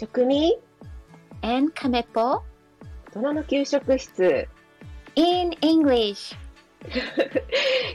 食味 and Kamepo 大人の給食室。In English.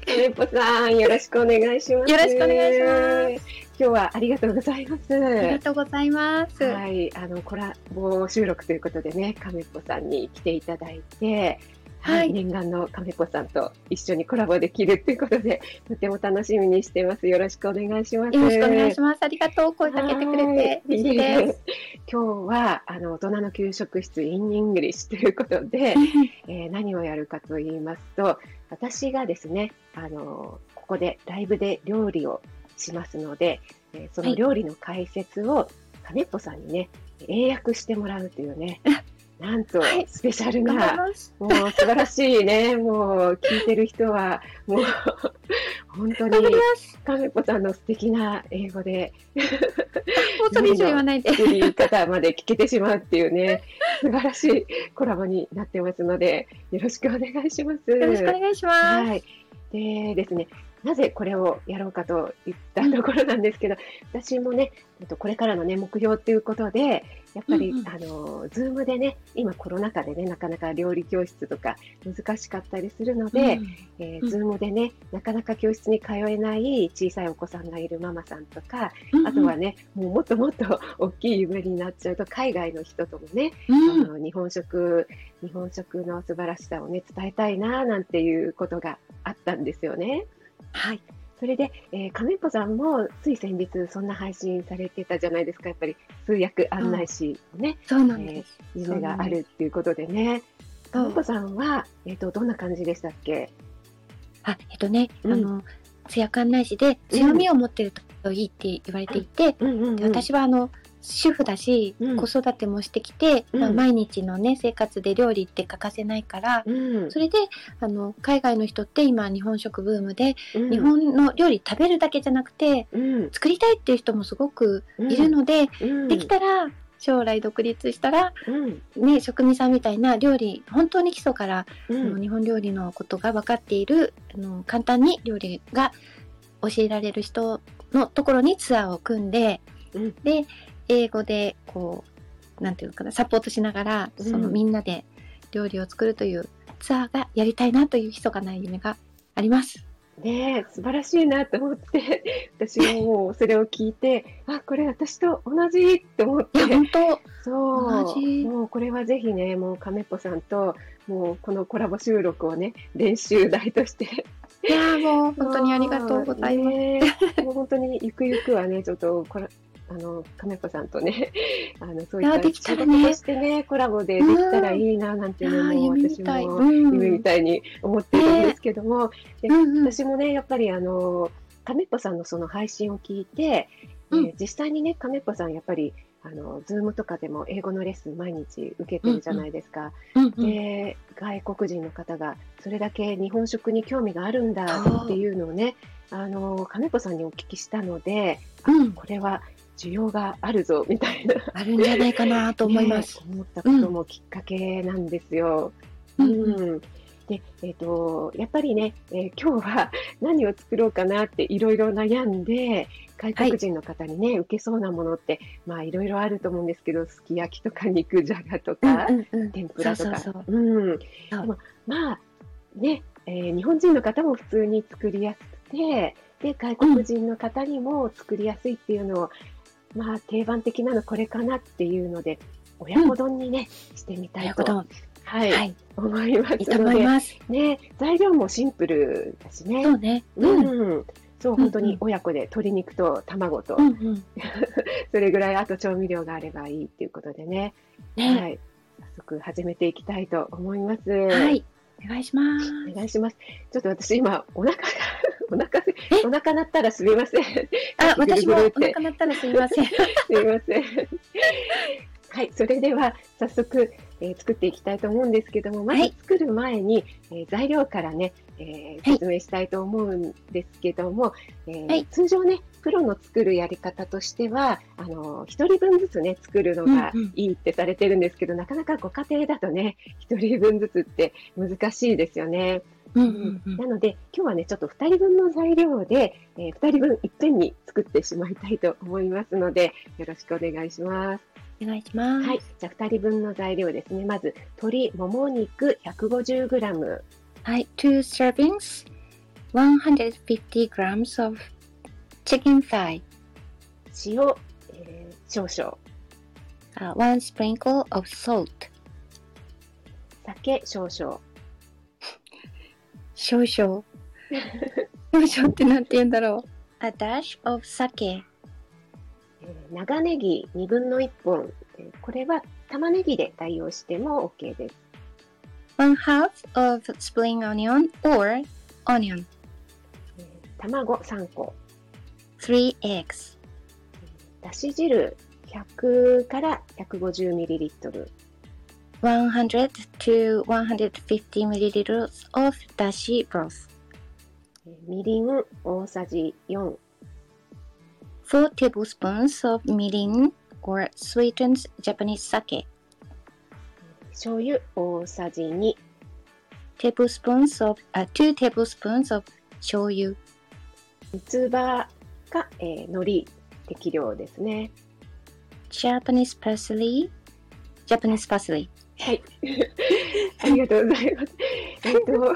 カメポさんよろしくお願いします。よろしくお願いします。今日はありがとうございます。ありがとうございます。はいあのコラボ収録ということでねカメポさんに来ていただいてはい、はい念願のカメポさんと一緒にコラボできるということで とても楽しみにしてますよろしくお願いしますよろしくお願いします。ありがとう。声かけてくれてはい嬉しいです。今日はあの大人の給食室 in English ということで、えー何をやるかと言いますと私がですねあのここでライブで料理をしますので、えーその料理の解説をカネッポさんにね英訳してもらうというねなんとはいスペシャルな、ます。もう素晴らしいねもう聞いてる人はもう 本当に頑張ります。カメポさんの素敵な英語でもうそれ以上言わないで。作り方まで聞けてしまうっていうね、素晴らしいコラボになってますので、よろしくお願いします。よろしくお願いします。はい。でですね、なぜこれをやろうかといったところなんですけど、私もね、えっとこれからのね、目標っていうことで、やっぱり、うんうん。あの、ズームでね、今コロナ禍でね、なかなか料理教室とか難しかったりするので、えーうん。ズームでね、なかなか教室に通えない小さいお子さんがいるママさんとか、うんあとはね、もうもっともっと大きい夢になっちゃうと、海外の人ともね、うん。あの日本食、日本食の素晴らしさをね、伝えたいな、なんていうことがあったんですよね。はい。それで、えー、亀っぽさんもつい先日そんな配信されてたじゃないですか。やっぱり通訳案内士のね、そうなんです。夢があるっていうことでね。亀っぽさんは、えっ、と、どんな感じでしたっけ？あ、えっとね、うん。あの、通訳案内士で強みを持ってるといいって言われていて、うん。私はあの、主婦だし、うん。子育てもしてきて、うん。まあ毎日のね、生活で料理って欠かせないから、うん、それで、あの、海外の人って今日本食ブームで、うん。日本の料理食べるだけじゃなくて、うん、作りたいっていう人もすごくいるので、うん、できたら、将来独立したら、うん、ね、職人さんみたいな料理、本当に基礎から、うん、日本料理のことが分かっている、あの簡単に料理が教えられる人のところにツアーを組んで、うん。で、英語で、こう、なんていうのかな、サポートしながら、うんそのみんなで料理を作るというツアーがやりたいなという密かな夢があります。ねえ素晴らしいなと思って、私もそれを聞いて、あ、これ私と同じって思って本当、そう、もうこれはぜひね、もう亀っぽさんと、もうこのコラボ収録をね、練習台として。いや、もう本当にありがとうございます。ねえもう本当にゆくゆくはね、ちょっとこれ、あの、亀っぽさんとね、あの、そういった仕ね。事としてね、コラボでできたらいいな、なんていうのも、私。もうん。夢みたいに思っているんですけども、でうんうん私もね、やっぱりあの、亀っぽさんのその配信を聞いて、うん。えー実際にね、亀っぽさん、やっぱり、あの、ズームとかでも英語のレッスン毎日受けてるじゃないですか。うんうんで、外国人の方がそれだけ日本食に興味があるんだっていうのをね、あの、亀っぽさんにお聞きしたので、うん。これは需要があるぞ、みたいな。あるんじゃないかなと思います。ね思ったこともきっかけなんですよ。ううんんで、えっ、と、やっぱりね、えー今日は何を作ろうかなっていろいろ悩んで、外国人の方にね、受けそうなものって、まあいろいろあると思うんですけど、すき焼きとか肉じゃがとか、うんうんうん天ぷらとか。まあ、ね、えー日本人の方も普通に作りやすくて、で、外国人の方にも作りやすいっていうのを、まあ定番的なのこれかなっていうので、親子丼にね、してみたいと。はい、はい。思いますいいと思ので、います。ね、材料もシンプルだしね。そうね。ううん。ん。そう、本当に親子で鶏肉と卵と、うんうん。それぐらいあと調味料があればいいっていうことでね。ね。はい。早速始めていきたいと思います。はい。お願いします。お願いします。ちょっと私今、お腹が、お腹で、お腹鳴ったらすみません。すあ、私もおぐるぐるって腹鳴ったらすみません。みません。はい、それでは早速、えー作っていきたいと思うんですけども、まはいず作る前に、えー材料からね、えーはい説明したいと思うんですけども、えーはい通常ね、プロの作るやり方としては、あの、一人分ずつね、作るのがうんうんいいってされてるんですけど、なかなかご家庭だとね、一人分ずつって難しいですよね。うんうんうんなので、今日はね、ちょっと2人分の材料で、え2人分いっぺんに作ってしまいたいと思いますので、よろしくお願いします。お願いします。はい。じゃあ、2人分の材料ですね。まず、鶏もも肉 150g。はい。2 servings, 150 grams of chicken thigh, 塩、えー少々。uh, 1 sprinkle of salt, 酒少々。少々。少々ってなんて言うんだろう。A dash of sake, えー長ネギ2分の1本。えーこれは玉ねぎで代用しても OK です。1 half of spring onion or onion, えー卵3個。3 eggs, だし汁100から 150ml。100 to 150 milliliters of dashi broth, えーみりん大さじ4。4 tablespoons of mirin or sweetened Japanese sake, 醤油大さじ2。tablespoons of uh, 2 tablespoons of 醤油三つ葉か、えー、海苔適量ですね。Japanese parsley? Japanese parsley はい。ありがとうございます。えっと、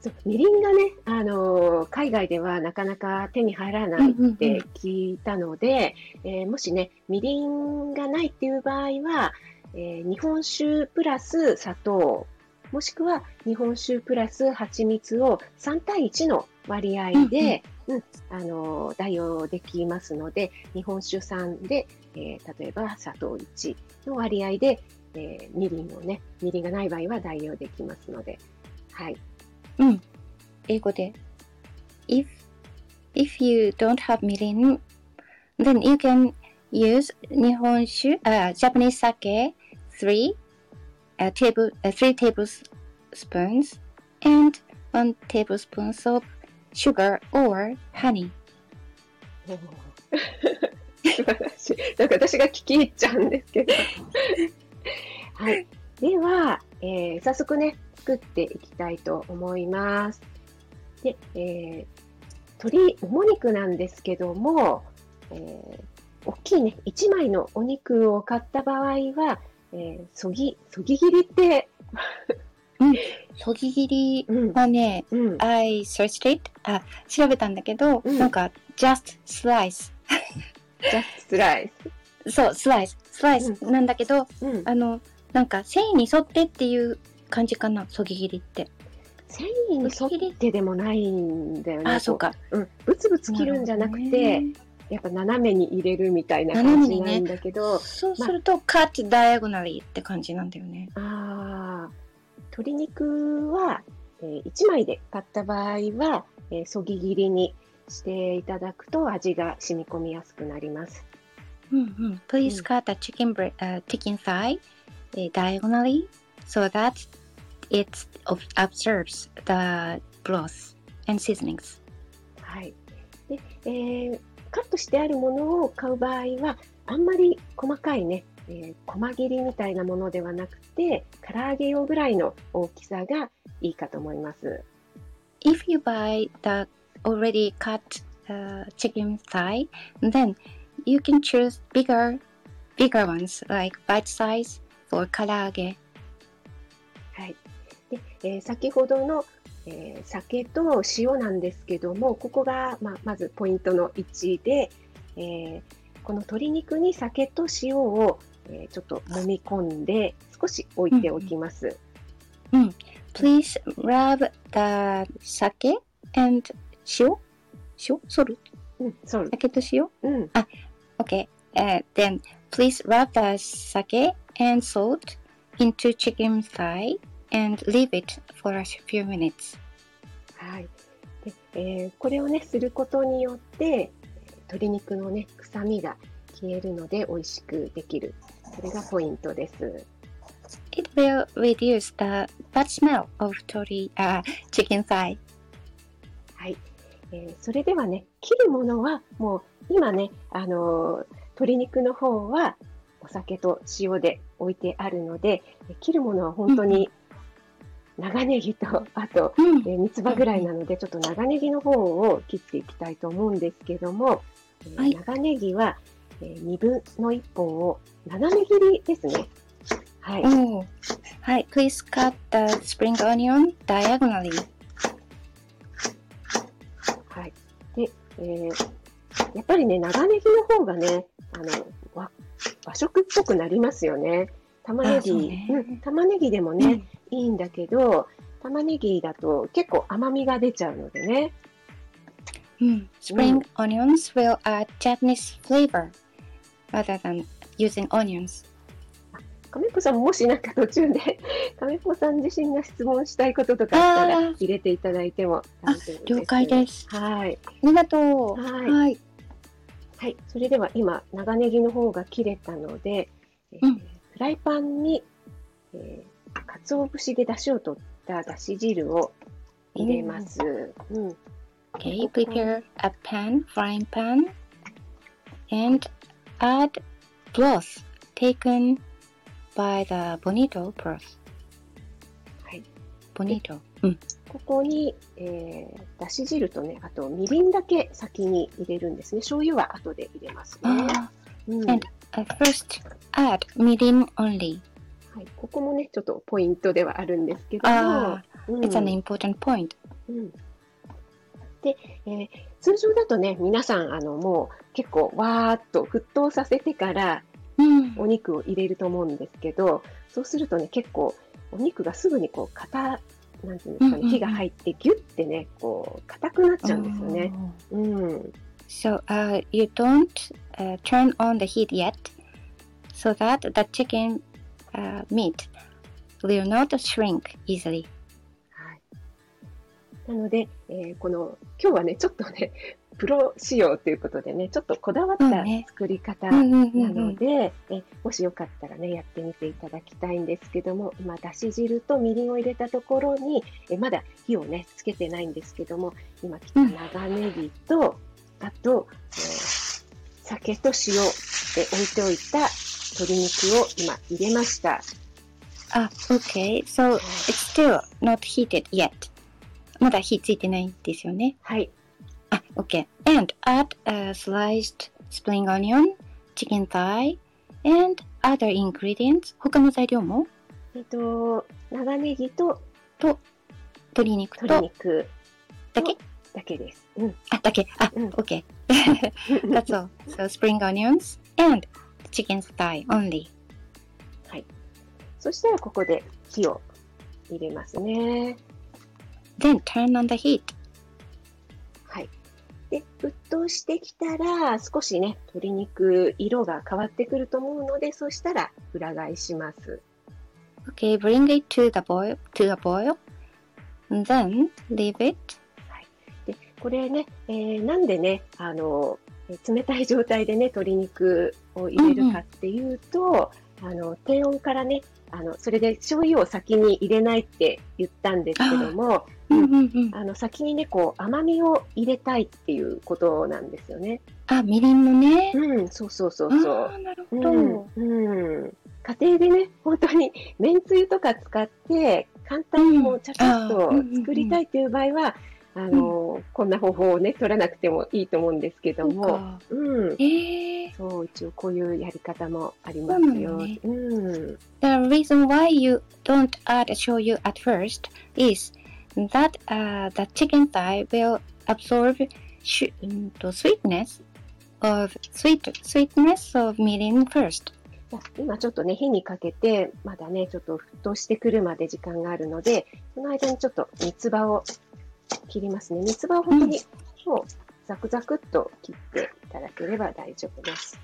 そうみりんがね、あのー海外ではなかなか手に入らないって聞いたので、えーもしね、みりんがないっていう場合は、えー日本酒プラス砂糖、もしくは日本酒プラス蜂蜜を3対1の割合で、うんあのー代用できますので、日本酒3で、えー例えば砂糖1の割合で、えーみりんをね、みりんがない場合は代用できますので、はい。うん英語で if if you don't have mirin then you can use 日本酒 uh, Japanese sake 3 uh, table uh, 3 tablespoons and 1 tablespoon of sugar or honey? 素晴らしい。なんか私が聞き入っちゃうんですけど。はい。では、えー早速ね、作っていきたいと思います。で、えー鶏もも肉なんですけども、えー大きいね、1枚のお肉を買った場合は、えーそぎ、そぎ切りって、そぎ切りうん、はねうん、I searched it? あ調べたんだけど、うん。なんか just slice ジャストスライそう slice slice なんだけど、ス。うん。あのなんか繊維に沿ってっていう感じかなそぎ切りって。繊維に沿ってでもないんだよね。あそうか。う。ん。ブツブツ切るんじゃなくて、やっぱ斜めに入れるみたいな感じなんだけど、そうすると、cut diagonally って感じなんだよね。ああ、鶏肉は、えー1枚で買った場合は、えーそぎ切りにしていただくと味が染み込みやすくなります。うんうん。Please cut a chicken, bre- uh, chicken thigh uh, diagonally so that it absorbs the broth and seasonings. はい。で、えーカットしてあるものを買う場合は、あんまり細かいね、えー、細切りみたいなものではなくて唐揚げ用ぐらいの大きさがいいかと思います。If you buy the already cut、chicken thigh, then you can choose bigger, bigger ones like bite size or 唐揚げ。はい。で、えー、先ほどの、えー、酒と塩なんですけども、ここがま,まずポイントの1で、えー、この鶏肉に酒と塩をえーちょっと揉み込んで少し置いておきます。Please rub the sake and 塩塩 salt うん、そう。酒と塩うん、Okay. Uh, then please rub the sake and salt into chicken thigh and leave it for a few minutes. はい。で、えーこれをね、することによって、えー鶏肉のね、臭みが消えるので美味しくできる。それがポイントです。It will reduce the bad smell of tori, uh, chicken thigh. はい。えーそれではね、切るものはもう今ね、あのー鶏肉の方はお酒と塩で置いてあるので、え切るものは本当に長ネギと、あと、えー三つ葉ぐらいなので、ちょっと長ネギの方を切っていきたいと思うんですけども、長ネギは、えー、2分の1本を斜め切りですね。はい。おーはい。Please cut the spring onion diagonally. はい。で、えーやっぱりね、長ネギの方がね、あの、和和食っぽくなりますよね。玉ねぎ、ねうん、玉ねぎでもね、いいんだけど、玉ねぎだと結構甘みが出ちゃうのでね。うん。Spring onions will add Japanese flavor rather than using onions. 亀っぽさんもしなんか途中で 亀っぽさん自身が質問したいこととかあったら入れていただいても大丈夫です。了解です。はい。ありがとう。はいはい。はい。それでは今、長ネギの方が切れたので、えーうんフライパンに、えー、鰹節で出汁を取っただし汁を入れます。うん。Okay, prepare a pan, frying pan, and add bloss taken by the bonito bloss はい。ボニートここに、えー、だし汁とねあとみりんだけ先に入れるんですね。醤油は後で入れます、and first add みりん only、ここもね、ちょっとポイントではあるんですけど、uh, うん、It's an important point、で、えー、通常だとね、皆さん、あの、もう結構わーっと沸騰させてからうん。お肉を入れると思うんですけど、そうするとね、結構お肉がすぐにこう、硬、なんていうんですかね、火が入ってギュッてね、こう、硬くなっちゃうんですよね。Oh. うん。So uh, you don't uh, turn on the heat yet, so that the chicken uh, meat will not shrink easily. はい。なので、えーこの、今日はね、ちょっとね、プロ仕様ということでね、ちょっとこだわった作り方うんうんうんうなんので、えもしよかったらね、やってみていただきたいんですけども、今、だし汁とみりんを入れたところに、えまだ火をね、つけてないんですけども、今切った長ネギと、あと、えー酒と塩で置いておいた鶏肉を今入れました。Ah, okay. So it's still not heated yet. まだ火ついてないんですよね。はい。あ、OK. And add a sliced spring onion, chicken thigh, and other ingredients. 他の材料もえっと、長ネギと鶏肉と鶏肉だけだけです。うん。あ、だけ。あ、うん OK. That's all. So spring onions and chicken thigh only. そしたらここで火を入れますね。Then turn on the heat. はい。で、沸騰してきたら、少しね、鶏肉、色が変わってくると思うので、そしたら裏返します。Okay, bring it to the boil to a boil. And then leave it. で、これね、えーなんでね、あの、えー冷たい状態でね、鶏肉を入れるかっていうと、あの、低温からね、あの、それで醤油を先に入れないって言ったんですけども、うんうんうん。あの、先にね、こう、甘みを入れたいっていうことなんですよね。あ、みりんのね。うん、そうそうそうそう。なるうほど。ん、うん。家庭でね、本当に、めんつゆとか使って、簡単にもうちゃちゃっと作りたいという場合は、あの、こんな方法をね、取らなくてもいいと思うんですけども、かうん。えー、そう、一応こういうやり方もありますよ。そうん。The reason why you don't add shoyu at first is that uh, the chicken thigh will absorb um, sweetness of sweet sweetness of mirin first. 今ちょっとね、火にかけて、まだね、ちょっと沸騰してくるまで時間があるので、その間にちょっと三つ葉を切りますね。三つ葉を本当に、もうザクザクっと切っていただければ大丈夫です。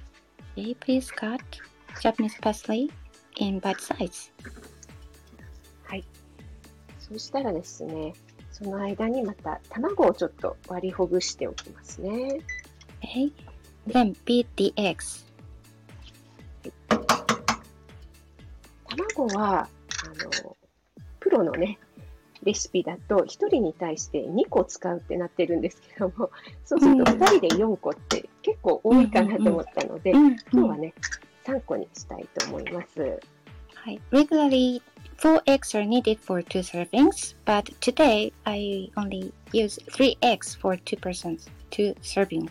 Okay, please cut Japanese parsley in bite size. はい。そしたらですね、その間にまた卵をちょっと割りほぐしておきますね。Okay, then beat the eggs. 卵は、あの、プロのね、レシピだと1人に対して2個使うってなってるんですけども、そうすると2人で4個って結構多いかなと思ったので、今日はね、3個にしたいと思います。Hi. Regularly, four eggs are needed for two servings, but today I only use three eggs for two persons, two serving.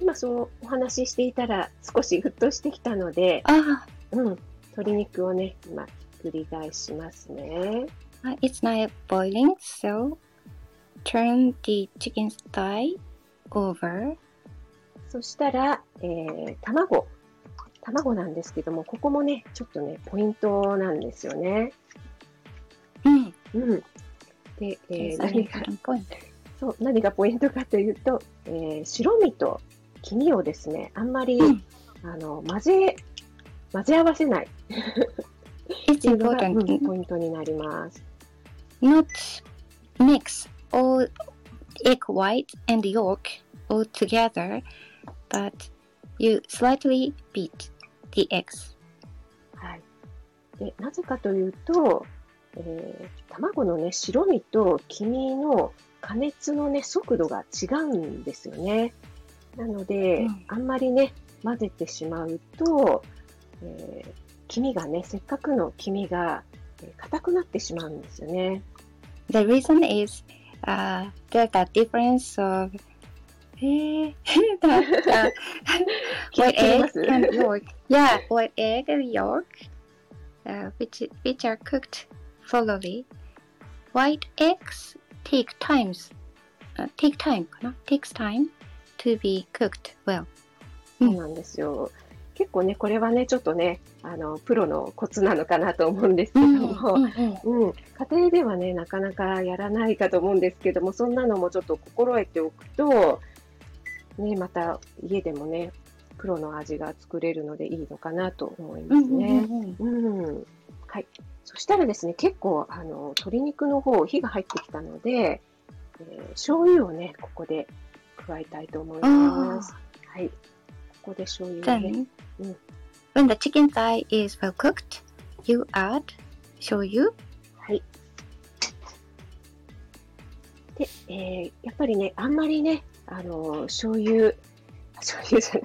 今そうお話ししていたら少し沸騰してきたので、あうん、鶏肉をね、今ひっくり返しますね。あ、it's not boiling, so turn the chicken thigh over. そしたら、えー、卵。 卵なんですけども、ここもね、ちょっとね、ポイントなんですよね。うん。うん。で、えー何が.そう何がポイントかというと、えー白身と黄身をですね、あんまり、うんあの混ぜ混ぜ合わせないっ It's important うんポイントになります。not mix all egg white and yolk all together, but you slightly beat eggs. はい。で、なぜかというと、えー卵のね、白身と黄身の加熱のね、速度が違うんですよね。なので、うんあんまりね、混ぜてしまうと、えー黄身がね、せっかくの黄身がえー硬くなってしまうんですよね。The reason is uh, there's a difference of eh, that, uh, 気が white つきま egg す and yolk. Yeah, white egg and yolk, uh, which which are cooked thoroughly. White eggs take times, uh, take time, かな takes time to be cooked well. そうなんですよ。結構ね、これはね、ちょっとね、あの、プロのコツなのかなと思うんですけども、うん、家庭ではね、なかなかやらないかと思うんですけども、そんなのもちょっと心得ておくと、ね、また家でもね、プロの味が作れるのでいいのかなと思いますね。うん。はい。そしたらですね、結構、あの、鶏肉の方、火が入ってきたので、えー醤油をね、ここで加えたいと思います。はい。ここで醤油をね、Then, Mm. when the chicken thigh is well cooked, you add shoyu. はい。で、えーやっぱりね、あんまりね、あの、醤油、あ醤油じゃない。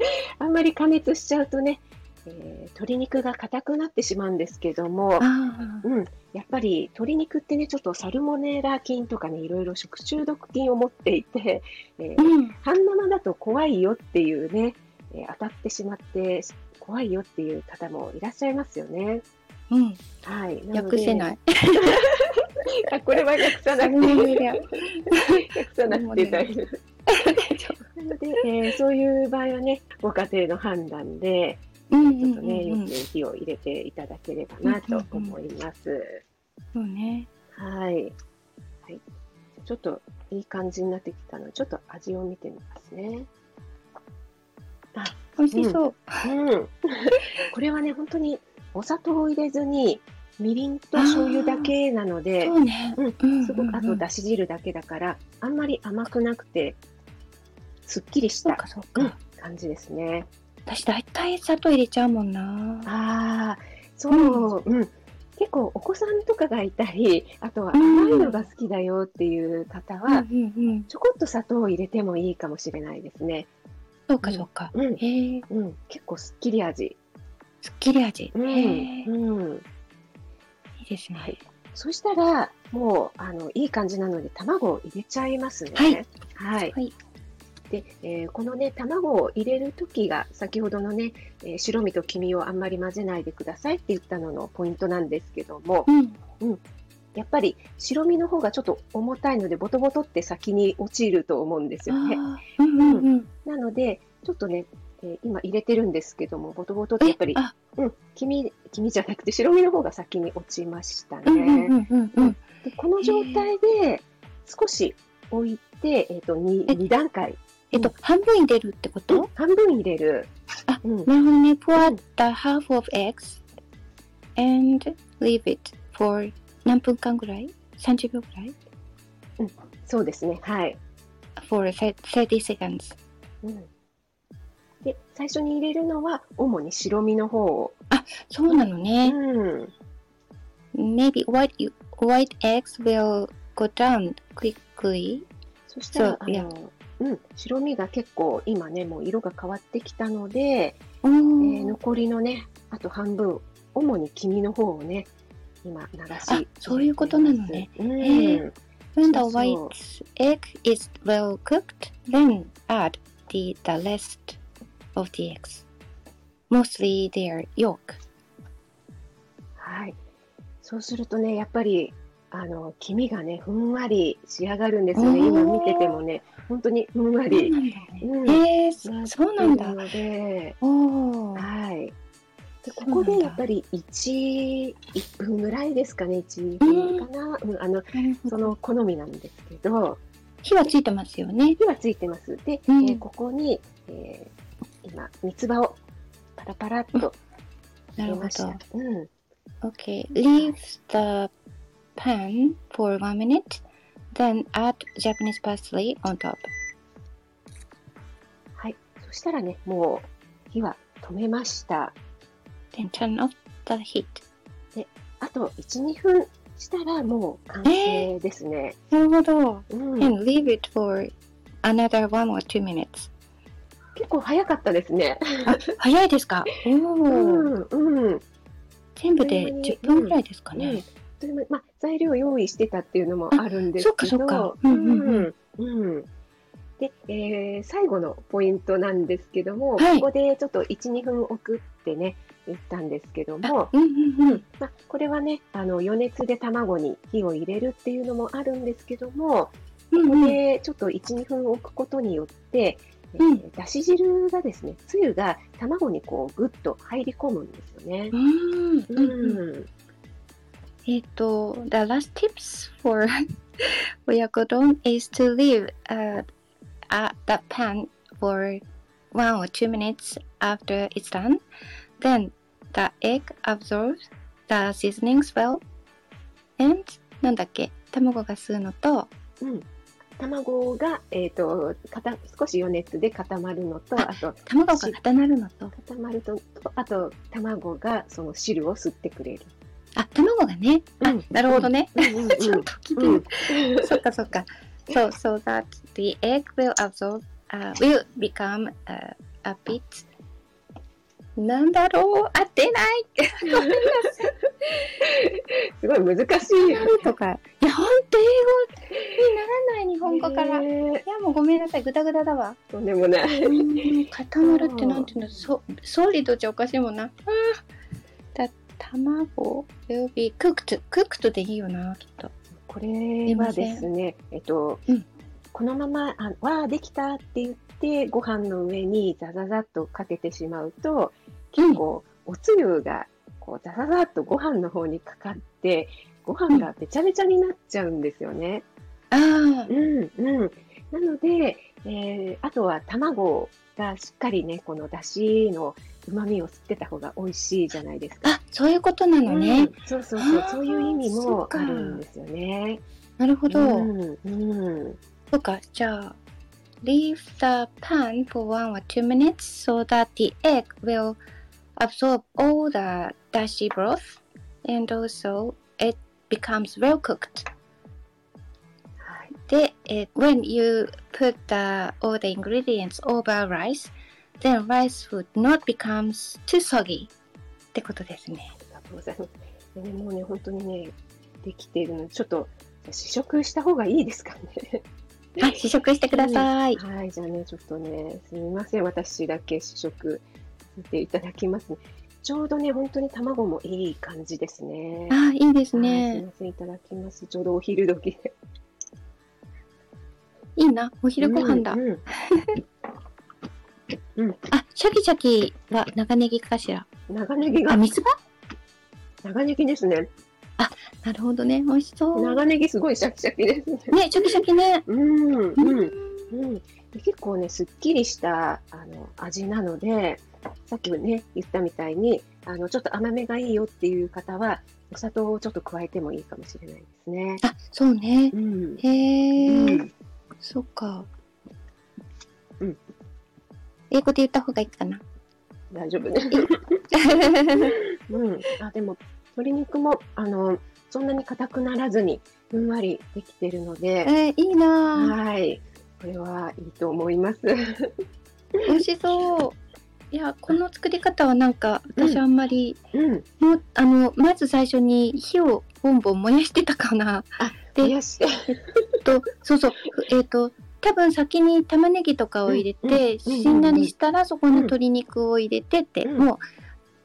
あんまり加熱しちゃうとね、えー鶏肉が硬くなってしまうんですけども、Ah, うん、やっぱり鶏肉ってね、ちょっとサルモネラ菌とかね、いろいろ食中毒菌を持っていて、えー mm, 半生だと怖いよっていうね、えー当たってしまって怖いよっていう方もいらっしゃいますよね。mm. はい。なので訳せない。あ、これは訳さなくていい。訳さなくて大丈夫。で、えーそういう場合はね、ご家庭の判断で、ちょっとね、よく火を入れていただければなと思います。そうね。はい。はい。ちょっといい感じになってきたので、ちょっと味を見てみますね。美味しそう。うん。これはね、本当にお砂糖を入れずに、みりんと醤油だけなのですごく、あとだし汁だけだから、あんまり甘くなくて、すっきりした。感じですね。私大体砂糖入れちゃうもんな。ああ、そう、うん。結構お子さんとかがいたり、あとは甘いのが好きだよっていう方は、うんうんうん。ちょこっと砂糖を入れてもいいかもしれないですね。そうかそうか。うん、へえ、うん、結構すっきり味。すっきり味。うん、うん。いですね。そしたら、もう、あの、いい感じなので、卵を入れちゃいますね。はい。はい。はい。で、えーこのね、卵を入れるときが、先ほどのね、えー白身と黄身をあんまり混ぜないでくださいって言ったののポイントなんですけども、うん。やっぱり白身の方がちょっと重たいので、ボトボトって先に落ちると思うんですよね。うんうんうん。なので、ちょっとね、えー今入れてるんですけども、ボトボトってやっぱり、あ、うん、黄身、黄身じゃなくて白身の方が先に落ちましたね。うんうんうんうんうん。でこの状態で少し置いて、えっ、と、2, え二段階、えっと、半分入れるってこうんと半分入れる。あうん、なるほどね。pour the half of eggs and leave it for 何分間ぐらい ?30 秒ぐらい？そうですね。はい。?for 30 seconds. うん、で、最初に入れるのは、主に白身の方を。そうなのうね。ん。Maybe white, white eggs will go down quickly. そしたら、そういやあの、うん、白身が結構今ね、もう色が変わってきたので、おえーー残りのね、あと半分、主に黄身の方をね、今流しあそういうことなのねうん。へ When the white egg is well cooked, then add the, the rest of the eggs. Mostly their yolk. はい。そうするとね、やっぱり、あの、黄身がね、ふんわり仕上がるんですよね。今見ててもね、本当にふんわり。へえ、そうなんだる。ので。はい。でここでやっぱり1、1分ぐらいですかね、1、2分かな。うん、あの。その好みなんですけど、火はついてますよね。火はついてます。で、うんえーここに、えー今、三つ葉をパラパラっとなるほど。。うん。Okay, leave the pan for one minute, then add Japanese parsley on top. はい。そしたらね、もう火は止めました。Then turn off the heat. あと1、2分したらもう完成ですね。なるほど。うん、And leave it for another one or two minutes. 結構早かったですね。あ、早いですか？おうー。ん、うん。全部で10分ぐらいですかうん。ね。まあ、材料用意してたっていうのもあるんですけど、で、えー最後のポイントなんですけども、はい。ここでちょっと1、2分置くってね、言ったんですけども、これはね、あの余熱で卵に火を入れるっていうのもあるんですけども、ここでちょっと1、2分置くことによって、だし汁がですね、つゆが卵にこうぐっと入り込むんですよね。うんうんえっと、the last tips for oyakodon is to leave uh, uh, the pan for one or two minutes after it's done. Then the egg absorbs the seasonings well. And なんだっけ卵が吸うのと、うん、卵が、えー、と固少し余熱で固まるのと、ああと卵が固まるのと、固まると、とあと卵がその汁を吸ってくれる。あ、卵がね。あうん、なるほどね。うん ちょっと聞いてうんる。そっかそっか。So, so that the egg will absorb, uh, will become uh, a bit なんだろう？合ってないごめんなさい。すごい難しい。とか。いや、ほんと英語にならない日本語から。いねや、もうごめんなさい。ぐだぐだだわ。とんでもない。固まるってなんていうのそソリッドじゃおかしいもんな。だ卵 will be cooked. cooked でいいよな、きっと。これはですね、えっと、うんこのまま、あわあ、できたって言って、ご飯の上にザザザっとかけてしまうと、結構、おつゆが、こう、ザザザっとご飯の方にかかって、ご飯がべちゃべちゃになっちゃうんですよね。ああう、ん、うん。なので、えーあとは卵がしっかりね、この出汁の旨味を吸ってた方が美味しいじゃないですか。あ、そういうことなのね。うんそうそうそうそういう意味もあるんですよね。なるほど。うん、うん。そうか、じゃあ、leave the pan for one or two minutes so that the egg will absorb all the dashi broth and also it becomes well cooked. はい。で、えー when you put the, all the ingredients over rice, then rice would not become too soggy ってことですね。ありがとうございます。でね、もうね、本当にね、できているので、ちょっと試食した方がいいですかね。あ、試食してください。はい、じゃあね、ちょっとね、すみません、私だけ試食ていただきますね。ちょうどね、本当に卵もいい感じですね。あ、いいですはい、すみね。ません、いただきます。ちょうどお昼時で。いいな、お昼ご飯だ。うんうん あ、シャキシャキは長ネギかしら？あ、長ネギが、三つ葉？長ネギですね。なるほどね。美味しそう。長ネギすごいシャキシャキですね。ね、シャキシャキね。うん、ううん。うん、で結構ね、すっきりしたあの味なので、さっきね、言ったみたいに、あのちょっと甘めがいいよっていう方は、お砂糖をちょっと加えてもいいかもしれないですね。あ、そうねう。ん。へえ、うんそっか。うん。英語で言った方がいいかな。大丈夫ね。うん。あ、でも、鶏肉も、あの、そんなに硬くならずに、ふんわりできてるので、えー、いいなぁ。はい。これはいいと思います。美味しそう。いや、この作り方はなんか、私あんまり、うん。もう、あの、まず最初に火をボンボン燃やしてたかな。あ、で冷やして。と、そうそう、ふえっ、と、多分先に玉ねぎとかを入れて、うんうんしんなりしたらそこに鶏肉を入れてって、うんもう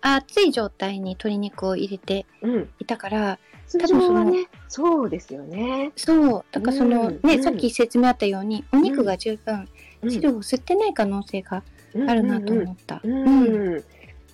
熱い状態に鶏肉を入れてうん。いたから通常はね、そうですよね。そうだからその、うんね、うんさっき説明あったようにお肉が十分うん汁を吸ってない可能性があるなと思った。うん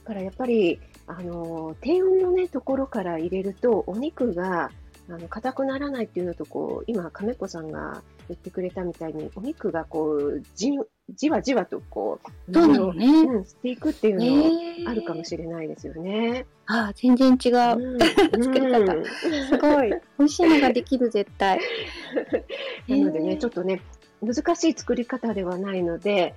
からやっぱり、あの、低温のね、ところから入れると、お肉が、あの、硬くならないっていうのと、こう、今、亀子さんが言ってくれたみたいに、お肉がこう、じ、じわじわとこう、そうなのね。うん、していくっていうのあるかもしれないですよね。ああ全然違う。うん作り方うんすごい。美味しいのができる絶対。なのでね、ちょっっとね、難しい作り方ではないので、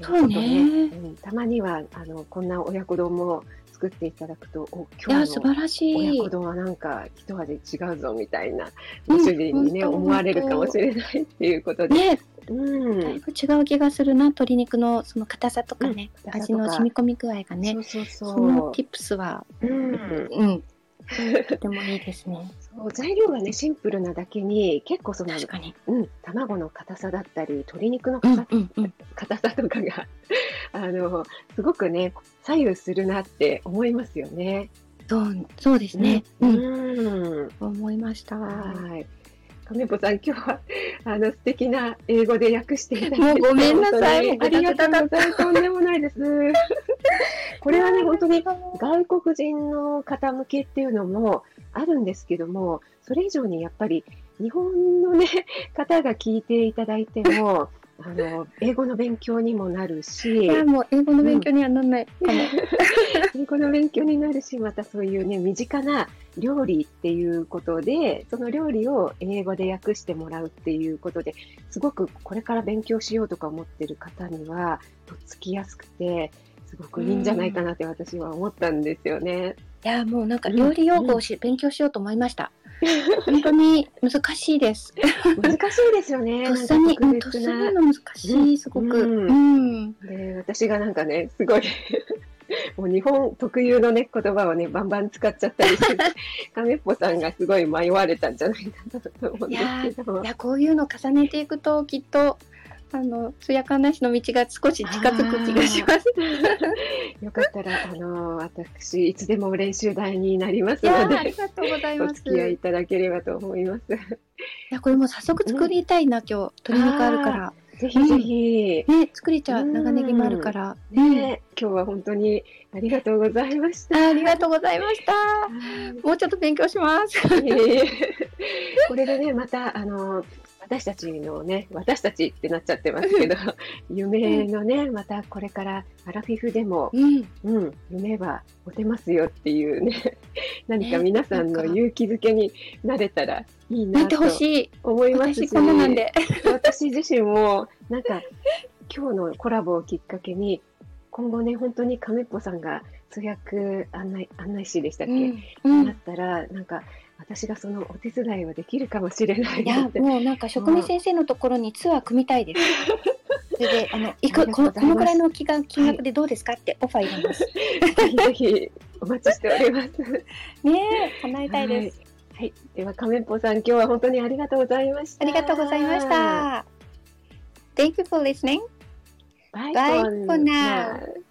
そうねちょっとうんたまにはあのこんな親子丼も作っていただくと、お今日の晴らしい親子。丼はなんか一味違うぞみたいな、ご主人にね、うん思われるかもしれないっていうことで。ね、うんだいぶ違う気がするな。鶏肉のその硬さとかね、うん味の染み込み具合がねそ。うそうそそう。の tips は、うんうん、とてもいいですね。そう材料がね、シンプルなだけに、結構その、確かに。うん、卵の硬さだったり、鶏肉のうん硬うんうん。硬さとかが、あの、すごくね、左右するなって思いますよね。そう、そうですね。ううん、ん。思いました。はい。亀子さん、今日は、あの、素敵な英語で訳していただいて。もうごめんなさいありがとうございます。とんでもないです。これはね、本当に外国人の方向けっていうのもあるんですけども、それ以上にやっぱり日本のね、方が聞いていただいても、あの、英語の勉強にもなるし、いや、もう英語の勉強にはなんないかも。英語の勉強になるし、またそういうね、身近な料理っていうことで、その料理を英語で訳してもらうっていうことで、すごくこれから勉強しようとか思ってる方には、とっつきやすくて、すごくいいんじゃないかなって私は思ったんですよね。いや、もうなんか料理用語をし、勉強しようと思いました。本当に難しいです。難しいですよね。とっさに、とっさにの難しい、すごく。うんうん。で、私がなんかね、すごい もう日本特有のね、言葉をね、バンバン使っちゃったりして、亀っぽさんがすごい迷われたんじゃないかなと思うんですけど。いや、こういうの重ねていくと、きっと、あの、つやかなしの道が少し近づく気がします。よかったら、あの、私、いつでも練習台になりますので、ありがとうございおます。付き合いいただければと思います。いや、これもう早速作りたいな、今日。鶏肉あるから。ぜひぜひ、ね、作れちゃう。うん長ネギもあるから。ね、今日は本当にありがとうございました。あありがとうございました。もうちょっと勉強します。これでね、また、あの、私たちのね、私たちってなっちゃってますけど、夢のね、またこれからアラフィフでも、うん。うん、夢は持てますよっていうね、何かね皆さんの勇気づけになれたらいいなってなとほしい。思いますし、私こんななんで。私自身も、なんか、今日のコラボをきっかけに、今後ね、本当に亀っぽさんが通訳案内、案内士でしたっけ、うん。なったら、なんか、私がそのお手伝いをできるかもしれないいや。もうなんか職味先生のところにツアー組みたいです。それであの行くこのこのくらいの金額金額でどうですかってオファー入れます。ぜひぜひお待ちしております。ねえ叶えたいです。はい。はい、では、亀っぽさん、今日は本当にありがとうございました。ありがとうございまし。た。Thank you for listening. Bye, Bye for now.